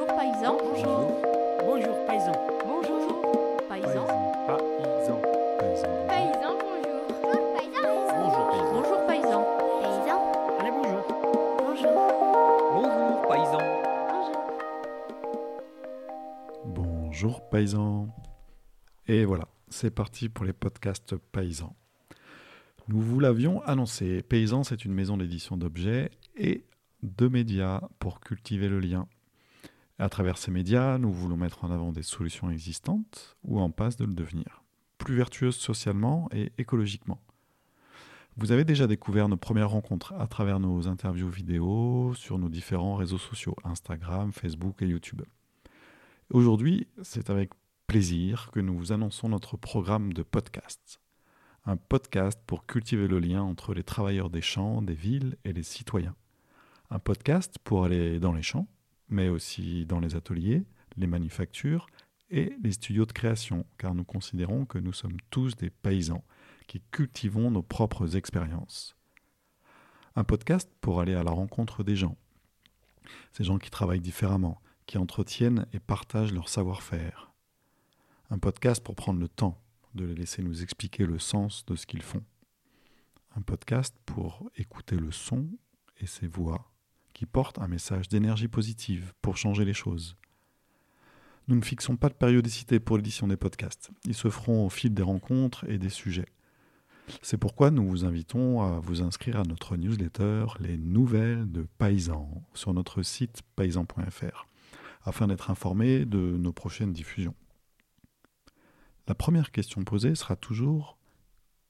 Bonjour paysan. Bonjour. Bonjour paysan. Bonjour paysan. Paysan. Paysan. Paysan, bonjour. Bonjour paysan. Bonjour paysan. Bonjour paysan. Paysan. Allez bonjour. Bonjour. Bonjour paysan. Bonjour. Bonjour paysan. Et voilà, c'est parti pour les podcasts paysans. Nous vous l'avions annoncé, Paysan, c'est une maison d'édition d'objets et de médias pour cultiver le lien. À travers ces médias, nous voulons mettre en avant des solutions existantes ou en passe de le devenir, plus vertueuses socialement et écologiquement. Vous avez déjà découvert nos premières rencontres à travers nos interviews vidéo sur nos différents réseaux sociaux, Instagram, Facebook et YouTube. Aujourd'hui, c'est avec plaisir que nous vous annonçons notre programme de podcast. Un podcast pour cultiver le lien entre les travailleurs des champs, des villes et les citoyens. Un podcast pour aller dans les champs, mais aussi dans les ateliers, les manufactures et les studios de création, car nous considérons que nous sommes tous des paysans qui cultivons nos propres expériences. Un podcast pour aller à la rencontre des gens. Ces gens qui travaillent différemment, qui entretiennent et partagent leur savoir-faire. Un podcast pour prendre le temps de les laisser nous expliquer le sens de ce qu'ils font. Un podcast pour écouter le son et ses voix qui portent un message d'énergie positive pour changer les choses. Nous ne fixons pas de périodicité pour l'édition des podcasts. Ils se feront au fil des rencontres et des sujets. C'est pourquoi nous vous invitons à vous inscrire à notre newsletter Les Nouvelles de Paysans sur notre site paysan.fr afin d'être informé de nos prochaines diffusions. La première question posée sera toujours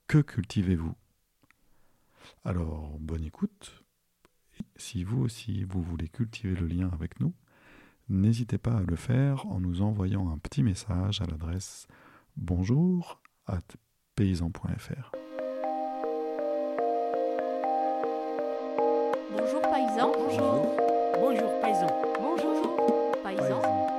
Que cultivez-vous? Alors, bonne écoute. Si vous aussi, vous voulez cultiver le lien avec nous, n'hésitez pas à le faire en nous envoyant un petit message à l'adresse bonjour at paysan.fr. Bonjour paysan. Bonjour. Bonjour paysan. Bonjour paysan. paysan.